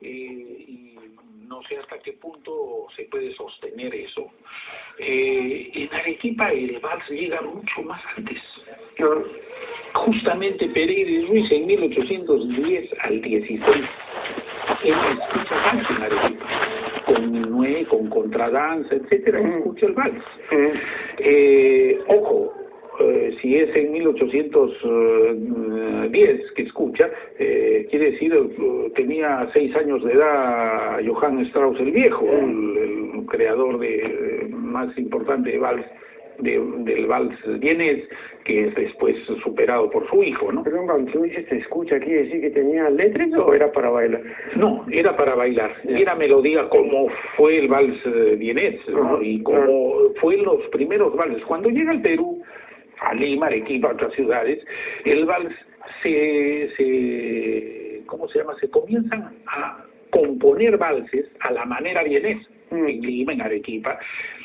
eh, y no sé hasta qué punto se puede sostener eso. Eh, en Arequipa el vals llega mucho más antes. Justamente Pereira Ruiz en 1810 al 16 él escucha vals en Arequipa, con Minué, con contradanza, etcétera, escucha el vals. Eh, ojo, eh, si es en 1810 que escucha, eh, quiere decir, eh, tenía seis años de edad Johann Strauss el Viejo, el, creador de, más importante de vals del vals vienes, que es después superado por su hijo, ¿no? Perdón, cuando tú dices se escucha, ¿quiere decir que tenía letras o era para bailar? No, era para bailar. Era melodía como fue el vals vienés, ¿no? Y como fue los primeros valses. Cuando llega al Perú, a Lima, Arequipa, otras ciudades, el vals se, se, ¿cómo se llama? Se comienzan a componer valses a la manera vienés, en Lima, en Arequipa,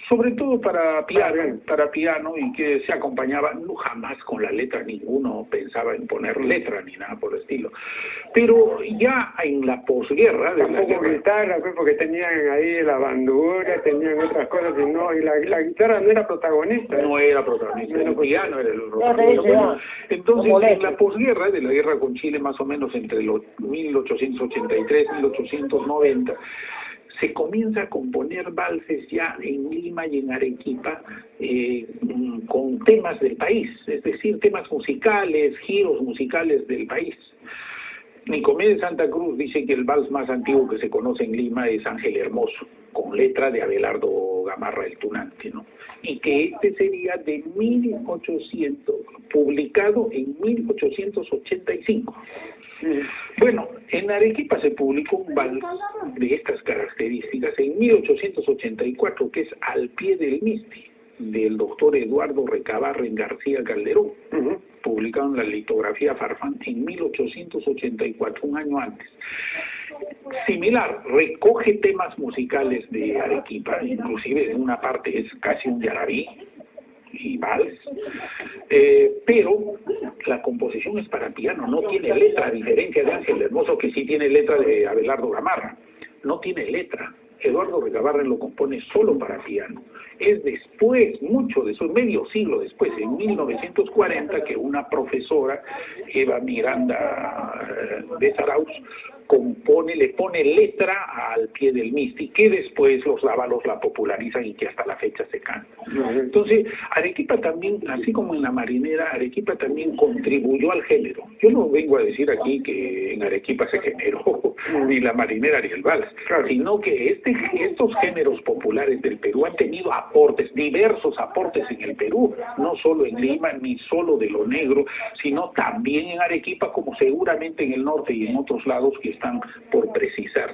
sobre todo para piano, para piano y que se acompañaba, no jamás con la letra, ninguno pensaba en poner letra ni nada por el estilo. Pero ya en la posguerra... De la guitarra, pues, porque tenían ahí la bandura, tenían otras cosas, y, no, y la, la guitarra no era protagonista. No era protagonista, el piano era el protagonista. entonces, en la posguerra, de la guerra con Chile, más o menos entre los 1883 y 1890, se comienza a componer valses ya en Lima y en Arequipa eh, con temas del país, es decir, temas musicales, giros musicales del país. Nicomedes Santa Cruz dice que el vals más antiguo que se conoce en Lima es Ángel Hermoso, con letra de Abelardo Gamarra el Tunante, ¿no? Y que este sería de 1800, publicado en 1885. Bueno, en Arequipa se publicó un vals de estas características en 1884, que es Al pie del Misti, del doctor Eduardo Recabarren García Calderón, publicado en la litografía Farfán en 1884, un año antes. Similar, recoge temas musicales de Arequipa, inclusive en una parte es casi un yarabí, y vals, eh, pero la composición es para piano, no tiene letra, a diferencia de Ángel Hermoso que sí tiene letra de Abelardo Gamarra, no tiene letra. Eduardo Recabarren lo compone solo para piano. Es después, mucho después, medio siglo después, en 1940, que una profesora, Eva Miranda eh, de Saraus, compone, le pone letra al pie del Misti, que después los lábalos la popularizan y que hasta la fecha se canta. Entonces, Arequipa también, así como en la marinera, Arequipa también contribuyó al género. Yo no vengo a decir aquí que en Arequipa se generó ni la marinera ni el vals, sino que este, estos géneros populares del Perú han tenido aportes, diversos aportes en el Perú, no solo en Lima, ni solo de lo negro, sino también en Arequipa, como seguramente en el norte y en otros lados que están por precisar.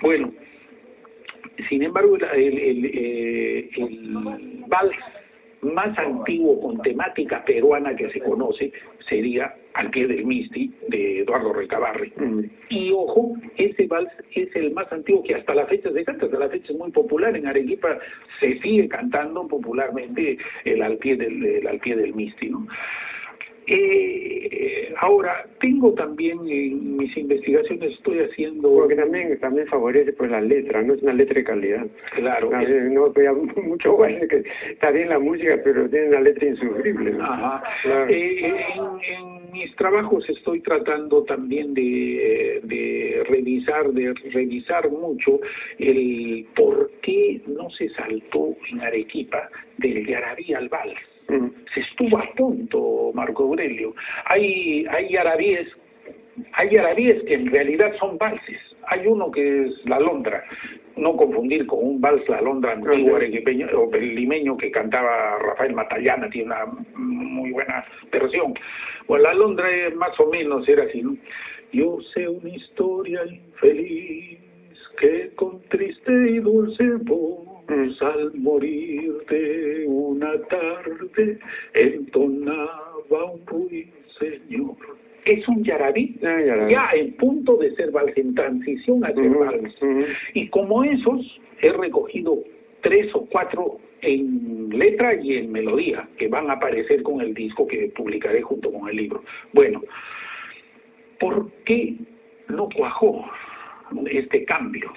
Bueno, sin embargo, el, el, eh, el, vals más antiguo con temática peruana que se conoce sería Al pie del Misti de Eduardo Recabarri. Y ojo, ese vals es el más antiguo que hasta la fecha se canta, hasta la fecha es muy popular. En Arequipa se sigue cantando popularmente el Al pie del, el al pie del Misti, ¿no? Eh, ahora, tengo también en mis investigaciones, estoy haciendo... Porque también, también favorece pues la letra, no es una letra de calidad. Claro. no, mucho bueno que está bien la música, pero tiene una letra insufrible. Ajá. Eh, en, mis trabajos estoy tratando también de, de revisar, de revisar mucho el por qué no se saltó en Arequipa del Yarabí al vals se estuvo a punto, Marco Aurelio. Hay, hay arabíes hay arabíes que en realidad son valses. Hay uno que es la Londra, no confundir con un vals la Londra antiguo arequipeño o limeño que cantaba Rafael Matallana, tiene una muy buena versión. Bueno, la Londra más o menos era así, ¿no? Yo sé una historia infeliz que con triste y dulce voz al morirte una tarde entonaba un ruiseñor. Es un yarabí, ah, ya en punto de ser vals, en transición a ser vals. Y como esos, he recogido tres o cuatro en letra y en melodía, que van a aparecer con el disco que publicaré junto con el libro. Bueno, ¿por qué no cuajó? este cambio.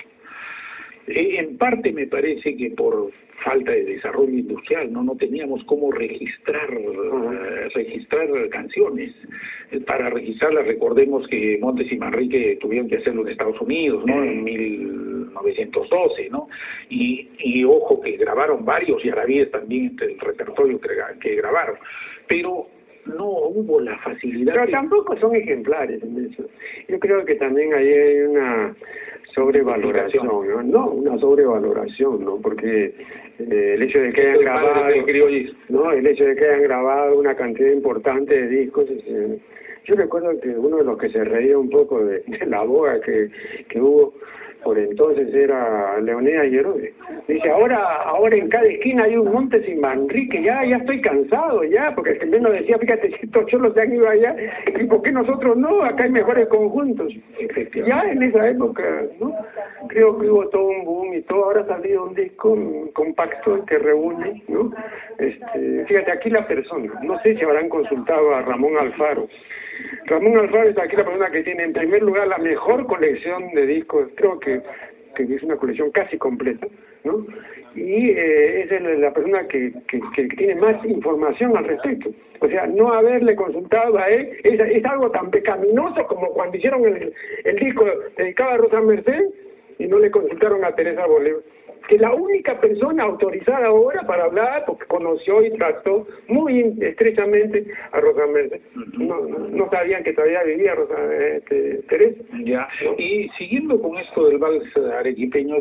Eh, en parte me parece que por falta de desarrollo industrial, no no teníamos cómo registrar eh, registrar canciones. Eh, para registrarlas recordemos que Montes y Manrique tuvieron que hacerlo en Estados Unidos, ¿no? En 1912, ¿no? Y, y ojo que grabaron varios y yarabíes también entre el repertorio que, que grabaron. Pero no hubo la facilidad. Pero tampoco son ejemplares en eso. Yo creo que también ahí hay una sobrevaloración, ¿no? No, una sobrevaloración, ¿no? Porque eh, el hecho de que hayan grabado, ¿no? El hecho de que hayan grabado una cantidad importante de discos, eh, yo recuerdo que uno de los que se reía un poco de, de la boga que, que hubo por entonces era Leonida y Herodes. Dice, ahora ahora en cada esquina hay un monte sin Manrique, ya ya estoy cansado ya, porque el menos decía, fíjate, si estos cholos se han ido allá, ¿y por qué nosotros no? Acá hay mejores conjuntos. Ya en esa época, ¿no? Creo que hubo todo un boom y todo, ahora ha salido un disco compacto que reúne, ¿no? Este, fíjate, aquí la persona, no sé si habrán consultado a Ramón Alfaro, Ramón Alfaro es aquí la persona que tiene en primer lugar la mejor colección de discos, creo que, que es una colección casi completa, ¿no? Y eh, es la persona que, tiene más información al respecto. O sea, no haberle consultado a él es, algo tan pecaminoso como cuando hicieron el, el disco dedicado a Rosa Merced y no le consultaron a Teresa Bolívar que la única persona autorizada ahora para hablar, porque conoció y trató muy estrechamente a Rosa Mercedes. No, no, sabían que todavía vivía Rosa este, Teresa. Ya. Y siguiendo con esto del vals arequipeño,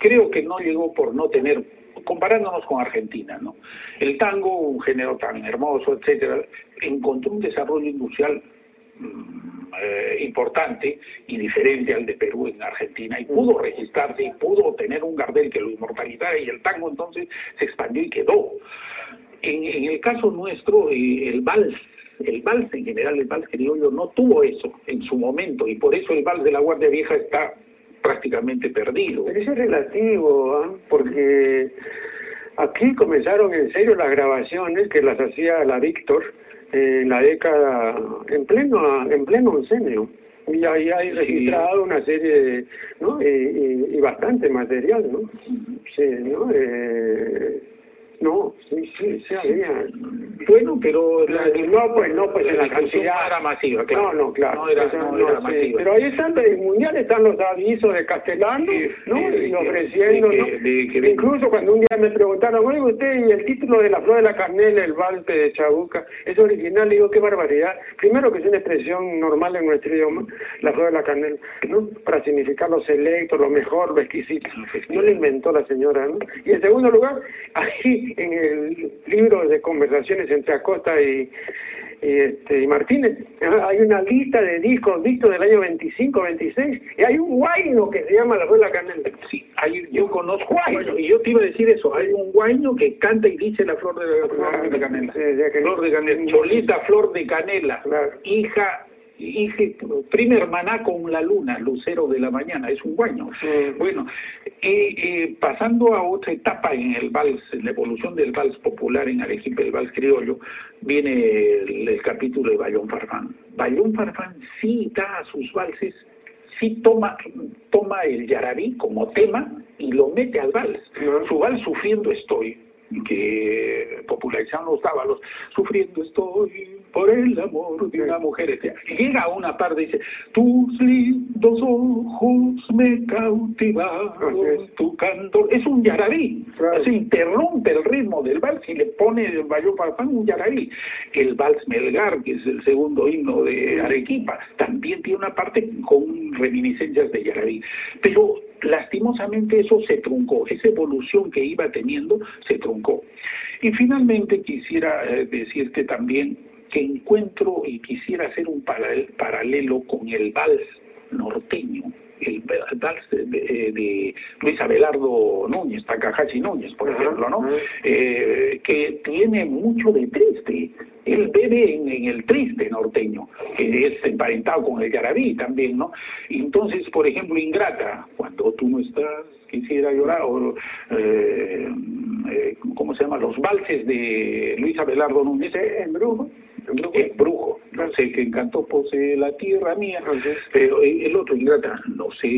creo que no llegó por no tener comparándonos con Argentina, ¿no? El tango, un género tan hermoso, etcétera, encontró un desarrollo industrial eh, importante y diferente al de Perú en Argentina y pudo registrarse y pudo tener un Gardel que lo inmortalizara y el tango entonces se expandió y quedó. En, en el caso nuestro, eh, el vals el vals en general, el vals criollo no tuvo eso en su momento y por eso el vals de la Guardia Vieja está prácticamente perdido. Pero eso es relativo, ¿ah? porque aquí comenzaron en serio las grabaciones que las hacía la Víctor, en la década, en pleno, en pleno oncenio. Y ahí hay registrado una serie de, ¿no? Y, y, bastante material, ¿no? Sí, ¿no? Eh, no, sí, sí, sí había. Bueno, pero la, no, pues no, pues en la cantidad era masiva, claro. No, no, claro. No era, no, era masiva. Pero ahí están, en el mundial están los avisos de Castellano, ¿no? y ofreciendo, ¿no? Incluso cuando un día me preguntaron, oye, usted, y el título de la flor de la carnela, el valpe de Chabuca, es original, le digo, qué barbaridad. Primero que es una expresión normal en nuestro idioma, la flor de la carnela, ¿no? Para significar lo selecto, lo mejor, lo exquisito. No lo inventó la señora, ¿no? Y en segundo lugar, ahí en el libro de conversaciones entre Acosta y, y, este, y Martínez, hay una lista de discos vistos del año 25, 26, y hay un guayno que se llama La Rueda Canela. Sí, hay, yo conozco guayno, y yo te iba a decir eso, hay un guayno que canta y dice la flor de, la, de canela. flor de canela, Cholita Flor de Canela, hija y primer maná con la luna, lucero de la mañana, es un guaño. Bueno, eh, eh, pasando a otra etapa en el vals, en la evolución del vals popular en Arequipa, el vals criollo, viene el, capítulo de Bayón Farfán. Bayón Farfán sí da a sus valses, sí toma, toma el yarabí como tema y lo mete al vals. Su vals Sufriendo Estoy, que popularizaron los tábalos, sufriendo estoy por el amor de una mujer. Llega una parte y dice, tus lindos ojos me cautivaron, tu canto. Es un yarabí, se interrumpe el ritmo del vals y le pone el Bayón Farfán un yarabí. El vals Melgar, que es el segundo himno de Arequipa, también tiene una parte con reminiscencias de yarabí. Pero lastimosamente eso se truncó, esa evolución que iba teniendo se truncó. Y finalmente quisiera eh, decirte también que encuentro y quisiera hacer un paralelo con el vals norteño, el, vals de, Luis Abelardo Núñez, Takahashi Núñez, por ejemplo, ¿no? Eh, que tiene mucho de triste. Él bebe en, el triste norteño, que es emparentado con el yarabí también, ¿no? Entonces, por ejemplo, Ingrata, cuando tú no estás, quisiera llorar, o, eh, eh, ¿cómo se llama? Los valses de Luis Abelardo Núñez, en brujo, en brujo, no sé qué encanto posee la tierra mía, pero el otro ingrata, no sé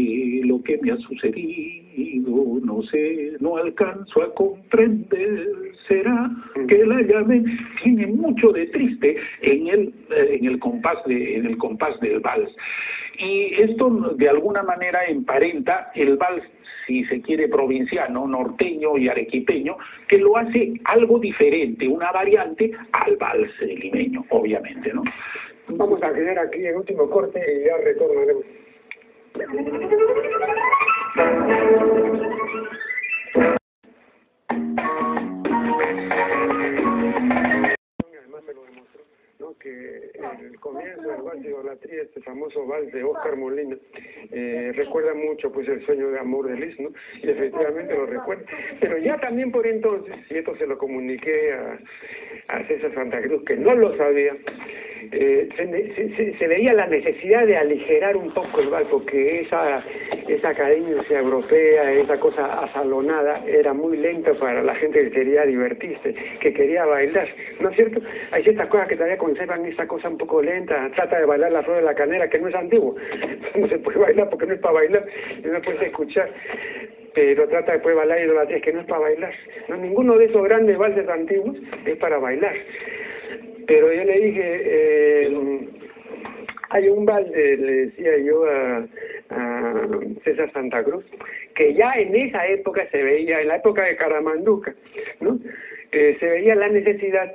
lo que me ha sucedido, no sé, no alcanzo a comprender, será que la llave tiene mucho de triste en el, eh, en el compás de, en el compás del vals. Y esto de alguna manera emparenta el vals, si se quiere, provinciano, norteño y arequipeño, que lo hace algo diferente, una variante al vals limeño, obviamente, ¿no? Vamos a quedar aquí el último corte y ya retornaremos. Que el comienzo del vals de idolatría, este famoso vals de Oscar Molina, eh, recuerda mucho pues el sueño de amor de Liz, ¿no? Y efectivamente lo recuerda. Pero ya también por entonces, y esto se lo comuniqué a, a César Santa Cruz, que no lo sabía, eh, se, veía la necesidad de aligerar un poco el barco, que esa, esa academia europea, esa cosa asalonada, era muy lenta para la gente que quería divertirse, que quería bailar, ¿no es cierto? Hay ciertas cosas que todavía conservan esa cosa un poco lenta, trata de bailar la flor de la canera, que no es antiguo, no se puede bailar porque no es para bailar, no puedes escuchar pero trata de bailar idolatría, que no es para bailar. No, ninguno de esos grandes valses antiguos es para bailar. Pero yo le dije, eh, hay un balde, le decía yo a, César Santa Cruz, que ya en esa época se veía, en la época de Caramanduca, ¿no? Eh, se veía la necesidad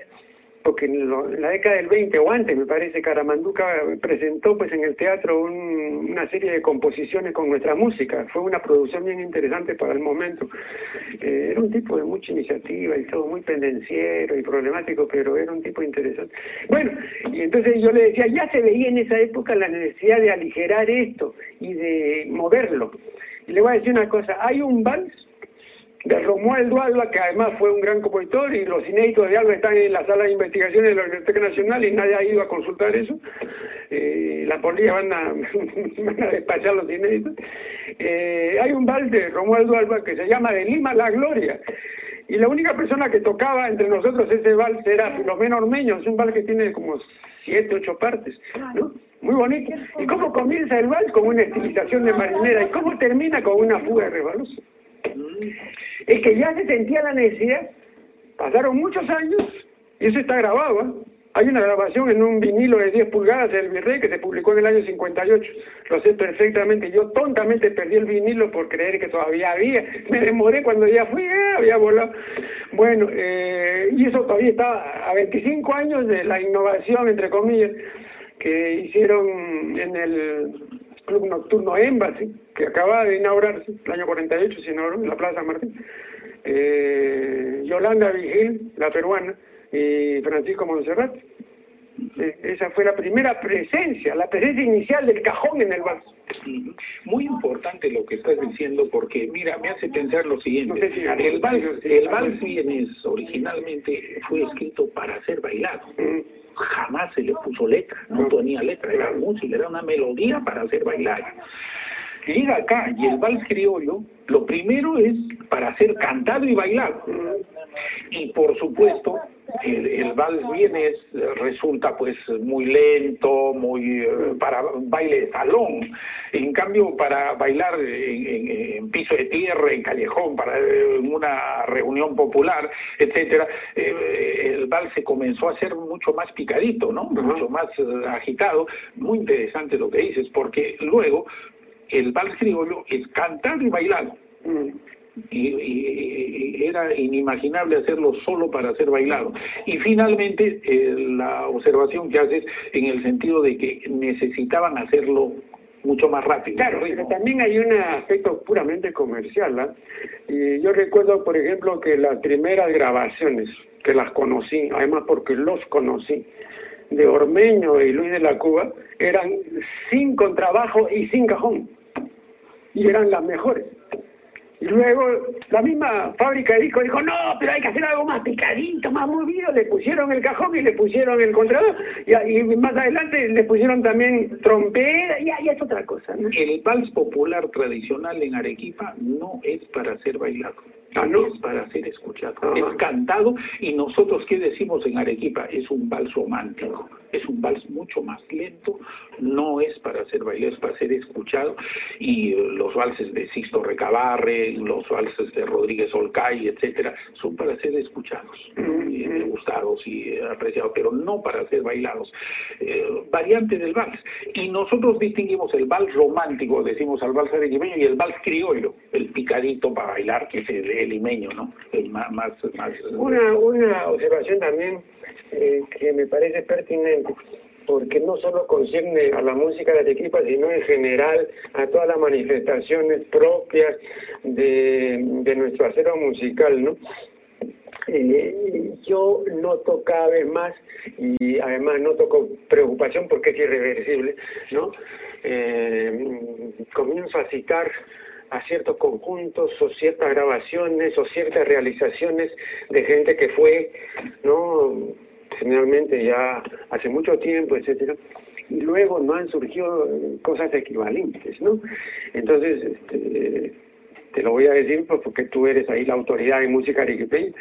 porque en, la década del 20 o antes, me parece, Caramanduca presentó pues en el teatro una serie de composiciones con nuestra música. Fue una producción bien interesante para el momento. Eh, era un tipo de mucha iniciativa y todo muy pendenciero y problemático, pero era un tipo interesante. Bueno, y entonces yo le decía, ya se veía en esa época la necesidad de aligerar esto y de moverlo. Y le voy a decir una cosa, hay un vals de Romualdo Alba, que además fue un gran compositor, y los inéditos de Alba están en la sala de investigaciones de la Biblioteca Nacional y nadie ha ido a consultar eso. Eh, la policía van a, van a despachar los inéditos. Eh, hay un bar de Romualdo Alba que se llama De Lima la Gloria. Y la única persona que tocaba entre nosotros ese vals era Filomeno Ormeño, es un vals que tiene como siete, ocho partes, ¿no? Muy bonito. ¿Y cómo comienza el vals? Con una estilización de marinera. ¿Y cómo termina con una fuga de resbalosa? Es que ya se sentía la necesidad. Pasaron muchos años y eso está grabado. ¿eh? Hay una grabación en un vinilo de 10 pulgadas del Virrey que se publicó en el año 58. Lo sé perfectamente. Yo tontamente perdí el vinilo por creer que todavía había. Me demoré cuando ya fui, eh, había volado. Bueno, eh, y eso todavía está a 25 años de la innovación, entre comillas, que hicieron en el Club Nocturno Embassy, que acaba de inaugurarse, el año 48 se inauguró en la Plaza Martín. Eh, Yolanda Vigil, la peruana, y Francisco Monserrat. Eh, esa fue la primera presencia, la presencia inicial del cajón en el vals. Muy importante lo que estás diciendo porque, mira, me hace pensar lo siguiente. el vals, el vals originalmente fue escrito para ser bailado. Jamás se le puso letra, no tenía letra, era música, era una melodía para hacer bailar llega acá y el vals criollo, lo primero es para ser cantado y bailado. Y por supuesto, el, el vals viene resulta pues muy lento, muy eh, para baile de salón. En cambio, para bailar en, piso de tierra, en callejón, para una reunión popular, etcétera, eh, el vals se comenzó a hacer mucho más picadito, ¿no? Mucho más eh, agitado. Muy interesante lo que dices, porque luego el vals criollo es cantado y bailado. Mm. Y, era inimaginable hacerlo solo para ser bailado. Y finalmente, eh, la observación que haces en el sentido de que necesitaban hacerlo mucho más rápido. Claro, pero también hay un aspecto puramente comercial. ¿ah? Y yo recuerdo, por ejemplo, que las primeras grabaciones, que las conocí, además porque los conocí, de Ormeño y Luis de la Cuba, eran sin contrabajo y sin cajón y eran las mejores. Y luego la misma fábrica de discos dijo, no, pero hay que hacer algo más picadito, más movido. Le pusieron el cajón y le pusieron el contrabajo. Y, más adelante le pusieron también trompeta y ahí es otra cosa. El vals popular tradicional en Arequipa no es para ser bailado. No. Es para ser escuchado. Es cantado y nosotros, ¿qué decimos en Arequipa? Es un vals romántico es un vals mucho más lento, no es para ser bailado, es para ser escuchado, y los valses de Sisto Recabarre, los valses de Rodríguez Olcay, etcétera, son para ser escuchados, gustados y apreciados, pero no para ser bailados. Eh, variante del vals. Y nosotros distinguimos el vals romántico, decimos al vals arequipeño, y el vals criollo, el picadito para bailar, que es el, limeño, ¿no? El más, más, Una, una observación también eh, que me parece pertinente porque no solo concierne a la música de Arequipa, sino en general a todas las manifestaciones propias de, de nuestro acero musical, ¿no? Eh, yo noto cada vez más y además noto con preocupación porque es irreversible, ¿no? Eh, comienzo a citar a ciertos conjuntos o ciertas grabaciones o ciertas realizaciones de gente que fue, ¿no? Generalmente ya hace mucho tiempo, etcétera, y luego no han surgido cosas equivalentes, ¿no? Entonces, este, te lo voy a decir pues, porque tú eres ahí la autoridad en música arequipeña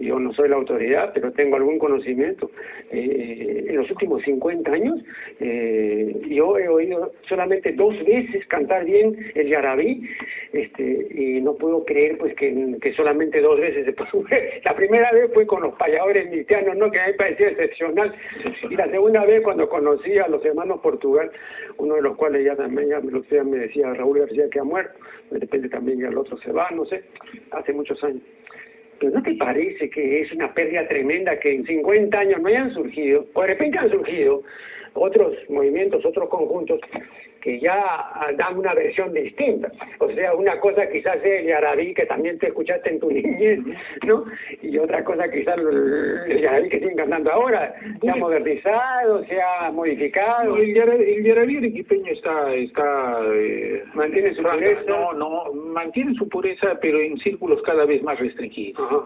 yo no soy la autoridad, pero tengo algún conocimiento. Eh, en los últimos 50 años, eh, yo he oído solamente dos veces cantar bien el yarabí, este, y no puedo creer pues que, que solamente dos veces se puso. La primera vez fue con los payadores cristianos, ¿no? que a mí parecía excepcional, y la segunda vez cuando conocí a los hermanos Portugal, uno de los cuales ya también ya me, me decía Raúl García que ha muerto, de repente también ya el otro se va, no sé, hace muchos años. ¿Pero no te parece que es una pérdida tremenda que en 50 años no hayan surgido, o de repente han surgido, otros movimientos, otros conjuntos que ya dan una versión distinta. O sea, una cosa quizás es el yarabí que también te escuchaste en tu niñez, ¿no? Y otra cosa quizás el yarabí que siguen cantando ahora, se ha modernizado, se ha modificado. el yarabí, el arequipeño está... está eh, ¿Mantiene su pureza? No, no, mantiene su pureza, pero en círculos cada vez más restringidos.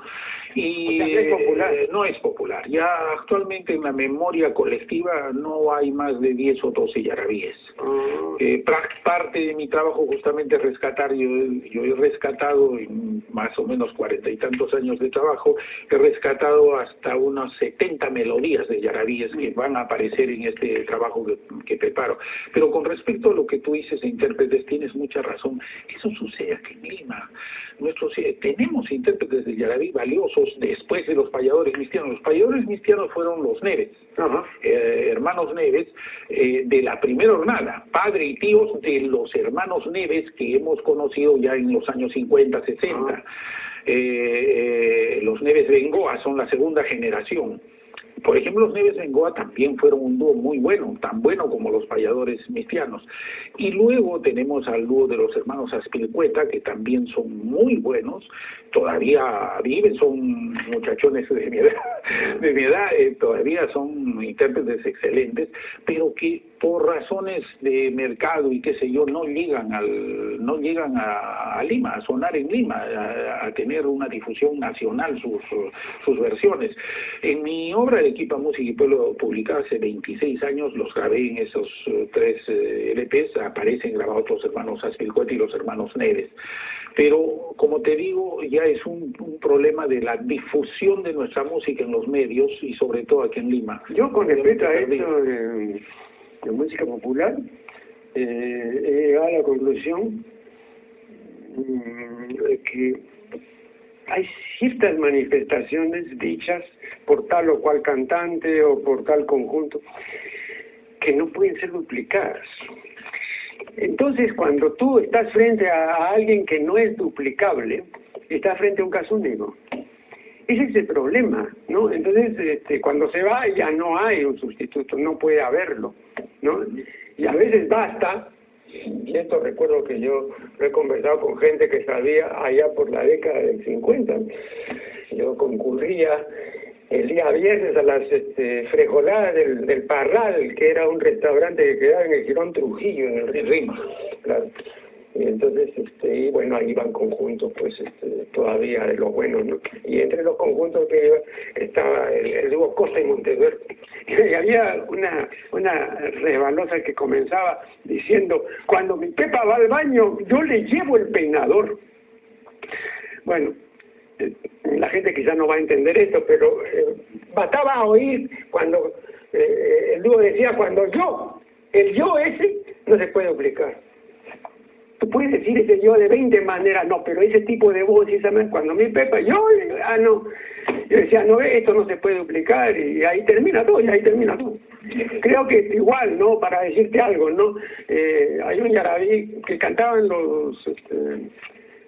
Y es popular. Eh, no es popular. Ya actualmente en la memoria colectiva no hay más de 10 o 12 yarabíes. Ah. Eh, parte de mi trabajo justamente es rescatar, yo, yo he rescatado en más o menos cuarenta y tantos años de trabajo, he rescatado hasta unas 70 melodías de yarabíes que van a aparecer en este trabajo que, preparo. Pero con respecto a lo que tú dices de intérpretes, tienes mucha razón. Eso sucede aquí en Lima. Nuestros, eh, tenemos intérpretes de yarabí valiosos después de los payadores mistianos. Los payadores mistianos fueron los Neves, eh, hermanos Neves, de la primera jornada, padre y tíos de los hermanos Neves que hemos conocido ya en los años 50, 60. Eh, eh, los Neves Bengoa son la segunda generación. Por ejemplo, los Neves Bengoa también fueron un dúo muy bueno, tan bueno como los payadores mistianos. Y luego tenemos al dúo de los hermanos Aspilcueta, que también son muy buenos, todavía viven, son muchachones de mi edad, de mi edad eh, todavía son intérpretes excelentes, pero que por razones de mercado y qué sé yo, no llegan al, no llegan a, Lima, a sonar en Lima, a, tener una difusión nacional sus, sus versiones. En mi obra de Equipa Música y Pueblo publicada hace 26 años, los grabé en esos eh, tres eh, LPs, aparecen grabados los hermanos Aspilcueta y los hermanos Neves. Pero, como te digo, ya es un, un, problema de la difusión de nuestra música en los medios y sobre todo aquí en Lima. Yo con respecto a esto de música popular, eh, he llegado a la conclusión mm, que hay ciertas manifestaciones dichas por tal o cual cantante o por tal conjunto que no pueden ser duplicadas. Entonces, cuando tú estás frente a alguien que no es duplicable, estás frente a un caso único. Ese es el problema, ¿no? Entonces, este, cuando se va ya no hay un sustituto, no puede haberlo, ¿no? Y a veces basta, y esto recuerdo que yo he conversado con gente que sabía allá por la década del 50, yo concurría el día viernes a las este, frejoladas del, Parral, que era un restaurante que quedaba en el Girón Trujillo, en el Rima, claro. Y entonces, este, y bueno, ahí van conjuntos, pues, este, todavía de los buenos, ¿no? Y entre los conjuntos que iba, estaba el, dúo Costa y Monteverde. Y había una, una rebalosa que comenzaba diciendo, cuando mi Pepa va al baño, yo le llevo el peinador. Bueno, eh, la gente quizás no va a entender esto, pero eh, bastaba oír cuando eh, el dúo decía cuando yo, el yo ese, no se puede duplicar. Tú puedes decir ese yo de 20 maneras, no, pero ese tipo de voz, cuando mi Pepa, yo, ah, no. Yo decía, no, esto no se puede duplicar y ahí termina todo, y ahí termina todo. Creo que igual, ¿no? Para decirte algo, ¿no? Eh, hay un yarabí que cantaban los... Este,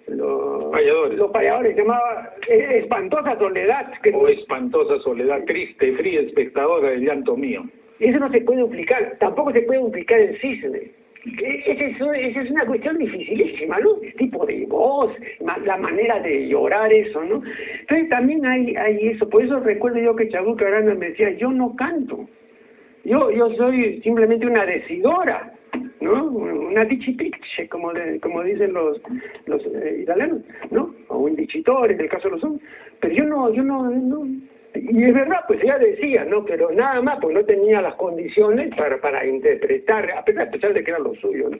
los payadores. Los payadores, se llamaba eh, Espantosa Soledad. Que o Espantosa Soledad, triste, fría, espectadora del llanto mío. Eso no se puede duplicar, tampoco se puede duplicar el cisne. Esa es, es una cuestión dificilísima, ¿no? Tipo de voz, la manera de llorar, eso, ¿no? Entonces también hay, hay eso, por eso recuerdo yo que Chabuca Arana me decía, yo no canto, yo, yo soy simplemente una decidora, ¿no? Una dichipicche, como, como dicen los, los eh, italianos, ¿no? O un dicitore, en el caso de los hombres. Pero yo no, yo no, no, y es verdad, pues ella decía, ¿no? Pero nada más, pues no tenía las condiciones para, para interpretar, a pesar de que era lo suyo, ¿no?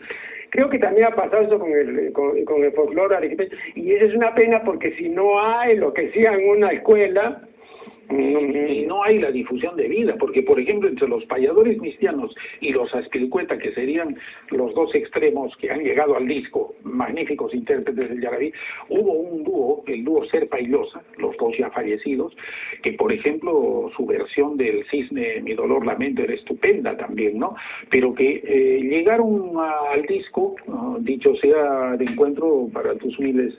Creo que también ha pasado eso con el, con, el folclore y eso es una pena porque si no hay lo que sea en una escuela, no hay la difusión de vida, porque por ejemplo entre los payadores cristianos y los aspilcueta, que serían los dos extremos que han llegado al disco, magníficos intérpretes del Yarabí, hubo un dúo, el dúo Serpa y Loza, los dos ya fallecidos, que por ejemplo su versión del Cisne, Mi Dolor, Lamento era estupenda también, ¿no? Pero que eh, llegaron al disco, dicho sea de encuentro para tus miles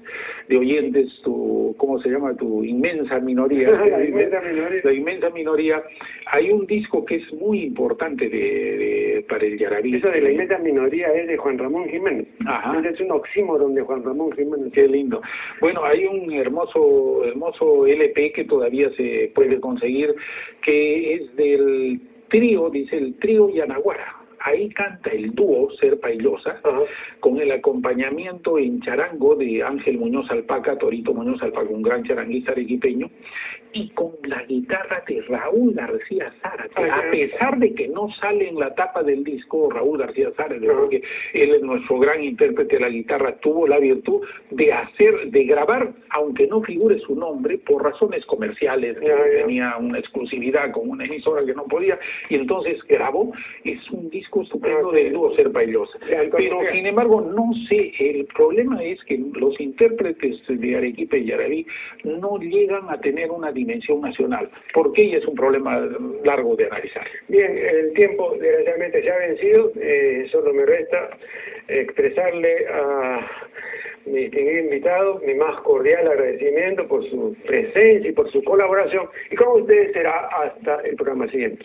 de oyentes, tu, ¿cómo se llama? Tu inmensa minoría. la inmensa minoría, hay un disco que es muy importante de, para el Yarabí. Eso de la inmensa minoría es de Juan Ramón Jiménez. Ajá. Es oxímoron de Juan Ramón Jiménez. Qué lindo. Bueno, hay un hermoso, hermoso LP que todavía se puede conseguir, que es del trío, dice el trío Yanaguara ahí canta el dúo Serpa y Loza, con el acompañamiento en charango de Ángel Muñoz Alpaca, Torito Muñoz Alpaca, un gran charanguista arequipeño, y con la guitarra de Raúl García Zárate, a pesar de que no sale en la tapa del disco Raúl García Zárate, porque él es nuestro gran intérprete de la guitarra, tuvo la virtud de hacer, de grabar, aunque no figure su nombre, por razones comerciales, tenía una exclusividad con una emisora que no podía, y entonces grabó, es un disco estupendo de dúo ser bailosa. Pero sin embargo, no sé, el problema es que los intérpretes de Arequipa y Yarabí no llegan a tener una dimensión nacional, porque ella es un problema largo de analizar. Bien, el tiempo desgraciadamente se ha vencido, eh, solo me resta expresarle a mi distinguido invitado mi más cordial agradecimiento por su presencia y por su colaboración, y con ustedes será hasta el programa siguiente.